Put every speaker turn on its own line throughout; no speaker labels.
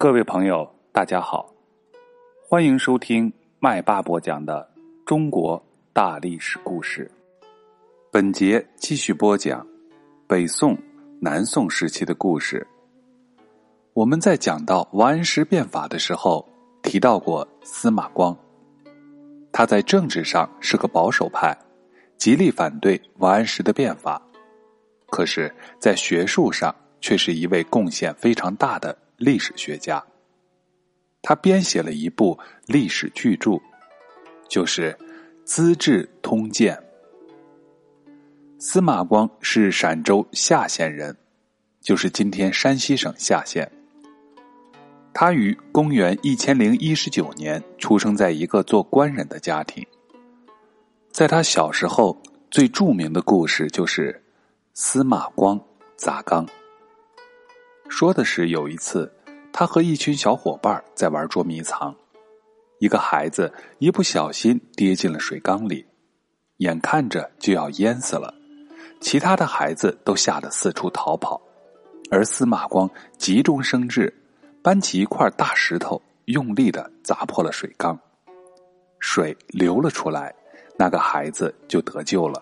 各位朋友，大家好，欢迎收听麦霸播讲的中国大历史故事。本节继续播讲北宋、南宋时期的故事。我们在讲到王安石变法的时候，提到过司马光，他在政治上是个保守派，极力反对王安石的变法，可是，在学术上却是一位贡献非常大的。历史学家，他编写了一部历史巨著，就是《资治通鉴》。司马光是陕州夏县人，就是今天山西省夏县。他于公元一千零一十九年出生在一个做官人的家庭。在他小时候，最著名的故事就是司马光砸缸。说的是有一次，他和一群小伙伴在玩捉迷藏，一个孩子一不小心跌进了水缸里，眼看着就要淹死了，其他的孩子都吓得四处逃跑，而司马光急中生智，搬起一块大石头，用力的砸破了水缸，水流了出来，那个孩子就得救了。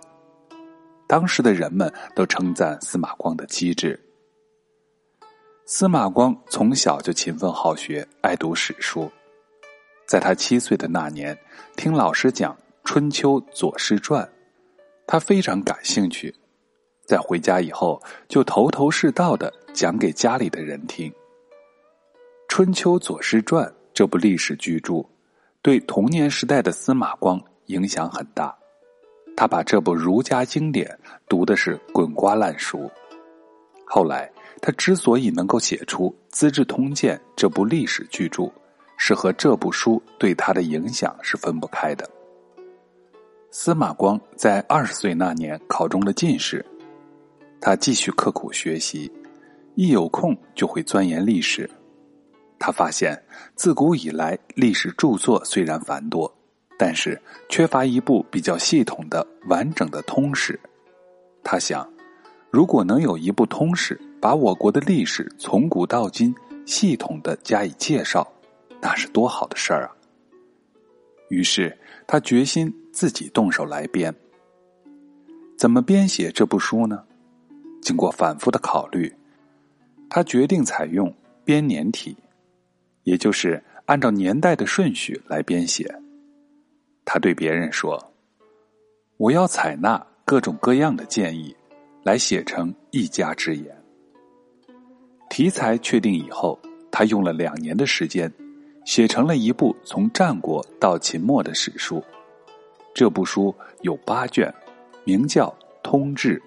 当时的人们都称赞司马光的机智。司马光从小就勤奋好学，爱读史书。在他七岁的那年，听老师讲《春秋左氏传》，他非常感兴趣。在回家以后，就头头是道的讲给家里的人听。《春秋左氏传》这部历史巨著，对童年时代的司马光影响很大。他把这部儒家经典读的是滚瓜烂熟。后来。他之所以能够写出《资治通鉴》这部历史巨著，是和这部书对他的影响是分不开的。司马光在二十岁那年考中了进士，他继续刻苦学习，一有空就会钻研历史。他发现，自古以来历史著作虽然繁多，但是缺乏一部比较系统的、完整的通史。他想，如果能有一部通史，把我国的历史从古到今系统的加以介绍，那是多好的事儿啊！于是他决心自己动手来编。怎么编写这部书呢？经过反复的考虑，他决定采用编年体，也就是按照年代的顺序来编写。他对别人说：“我要采纳各种各样的建议，来写成一家之言。”题材确定以后，他用了两年的时间，写成了一部从战国到秦末的史书。这部书有八卷，名叫《通志》。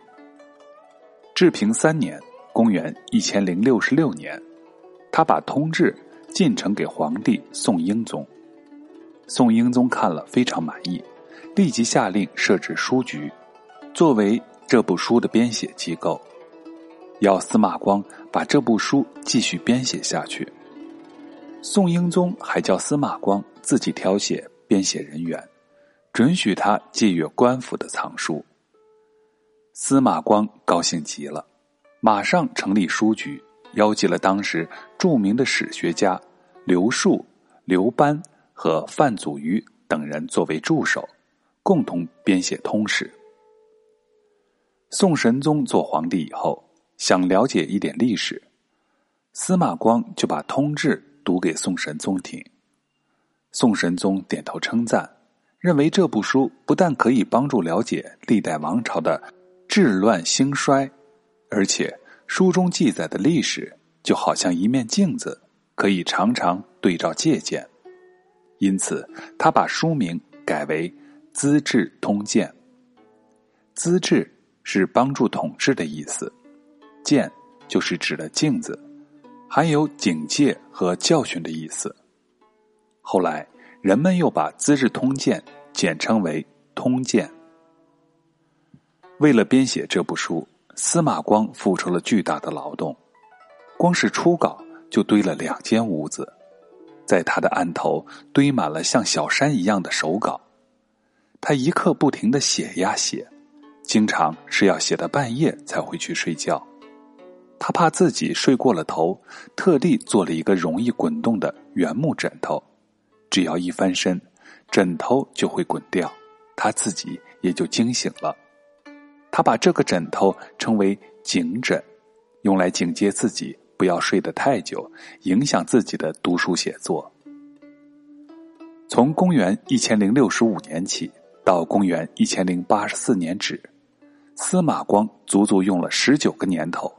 治平三年（公元一千零六十六年），他把《通志》进呈给皇帝宋英宗。宋英宗看了非常满意，立即下令设置书局，作为这部书的编写机构。要司马光把这部书继续编写下去。宋英宗还叫司马光自己挑选编写人员，准许他借阅官府的藏书。司马光高兴极了，马上成立书局，邀集了当时著名的史学家刘树、刘班和范祖禹等人作为助手，共同编写通史。宋神宗做皇帝以后。想了解一点历史，司马光就把《通志》读给宋神宗听。宋神宗点头称赞，认为这部书不但可以帮助了解历代王朝的治乱兴衰，而且书中记载的历史就好像一面镜子，可以常常对照借鉴。因此，他把书名改为《资治通鉴》。资治是帮助统治的意思。鉴就是指的镜子，含有警戒和教训的意思。后来人们又把《资治通鉴》简称为《通鉴》。为了编写这部书，司马光付出了巨大的劳动，光是初稿就堆了两间屋子，在他的案头堆满了像小山一样的手稿，他一刻不停的写呀写，经常是要写到半夜才回去睡觉。他怕自己睡过了头，特地做了一个容易滚动的原木枕头，只要一翻身，枕头就会滚掉，他自己也就惊醒了。他把这个枕头称为警枕，用来警戒自己不要睡得太久，影响自己的读书写作。从公元一千零六十五年起到公元一千零八十四年止，司马光足足用了十九个年头。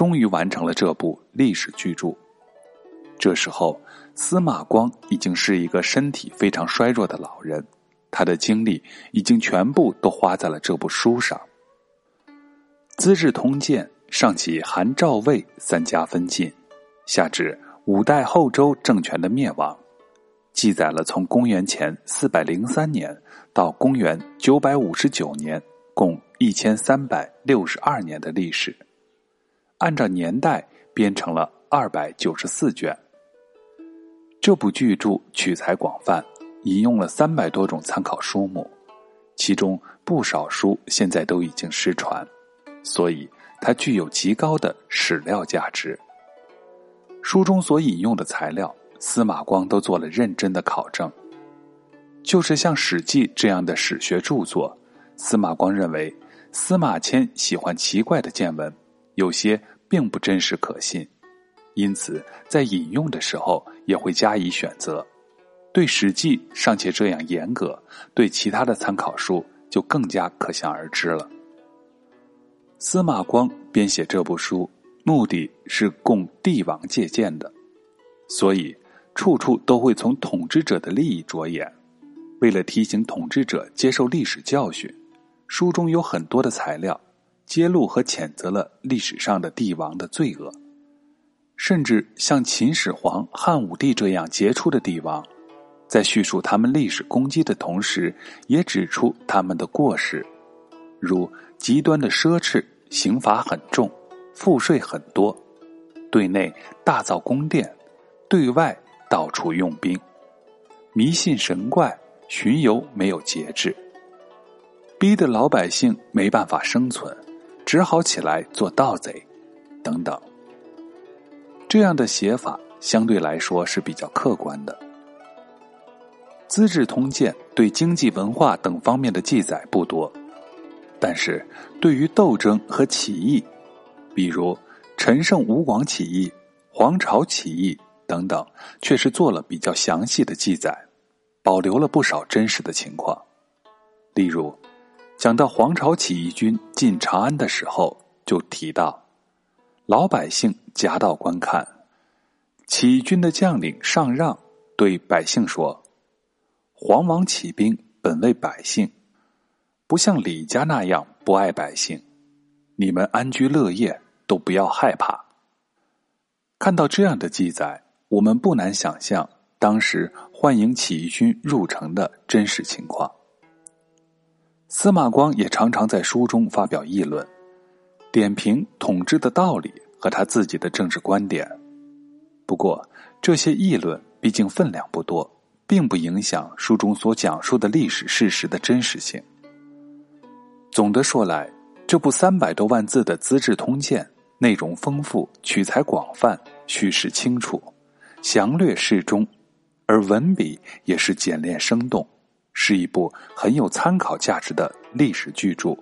终于完成了这部历史巨著。这时候，司马光已经是一个身体非常衰弱的老人，他的精力已经全部都花在了这部书上。《资治通鉴》上起韩赵魏三家分晋，下至五代后周政权的灭亡，记载了从公元前四百零三年到公元九百五十九年，共一千三百六十二年的历史。按照年代编成了二百九十四卷。这部巨著取材广泛，引用了三百多种参考书目，其中不少书现在都已经失传，所以它具有极高的史料价值。书中所引用的材料，司马光都做了认真的考证。就是像《史记》这样的史学著作，司马光认为司马迁喜欢奇怪的见闻。有些并不真实可信，因此在引用的时候也会加以选择。对《史记》尚且这样严格，对其他的参考书就更加可想而知了。司马光编写这部书，目的是供帝王借鉴的，所以处处都会从统治者的利益着眼。为了提醒统治者接受历史教训，书中有很多的材料。揭露和谴责了历史上的帝王的罪恶，甚至像秦始皇、汉武帝这样杰出的帝王，在叙述他们历史功绩的同时，也指出他们的过失，如极端的奢侈、刑罚很重、赋税很多，对内大造宫殿，对外到处用兵，迷信神怪，巡游没有节制，逼得老百姓没办法生存。只好起来做盗贼，等等。这样的写法相对来说是比较客观的。《资治通鉴》对经济、文化等方面的记载不多，但是对于斗争和起义，比如陈胜吴广起义、黄巢起义等等，却是做了比较详细的记载，保留了不少真实的情况。例如。讲到黄巢起义军进长安的时候，就提到老百姓夹道观看，起义军的将领上让对百姓说：“黄王起兵本为百姓，不像李家那样不爱百姓，你们安居乐业都不要害怕。”看到这样的记载，我们不难想象当时欢迎起义军入城的真实情况。司马光也常常在书中发表议论，点评统治的道理和他自己的政治观点。不过，这些议论毕竟分量不多，并不影响书中所讲述的历史事实的真实性。总的说来，这部三百多万字的《资治通鉴》内容丰富，取材广泛，叙事清楚，详略适中，而文笔也是简练生动。是一部很有参考价值的历史巨著，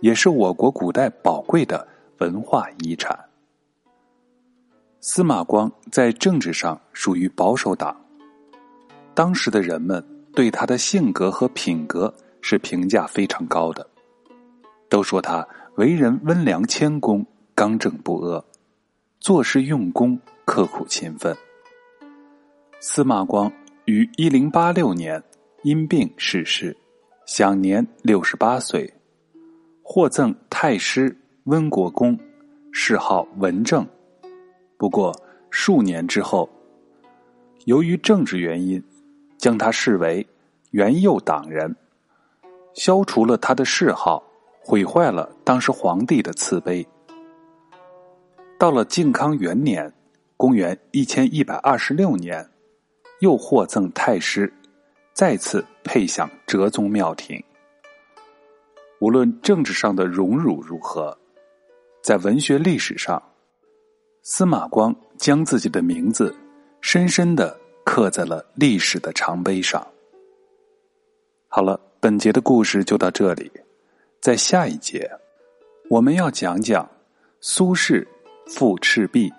也是我国古代宝贵的文化遗产。司马光在政治上属于保守党，当时的人们对他的性格和品格是评价非常高的，都说他为人温良谦恭、刚正不阿，做事用功、刻苦勤奋。司马光于一零八六年。因病逝世，享年六十八岁，获赠太师、温国公，谥号文正。不过数年之后，由于政治原因，将他视为元佑党人，消除了他的谥号，毁坏了当时皇帝的赐碑。到了靖康元年（公元一千一百二十六年），又获赠太师。再次配享哲宗庙庭。无论政治上的荣辱如何，在文学历史上，司马光将自己的名字深深的刻在了历史的长碑上。好了，本节的故事就到这里，在下一节，我们要讲讲苏轼赋赤壁。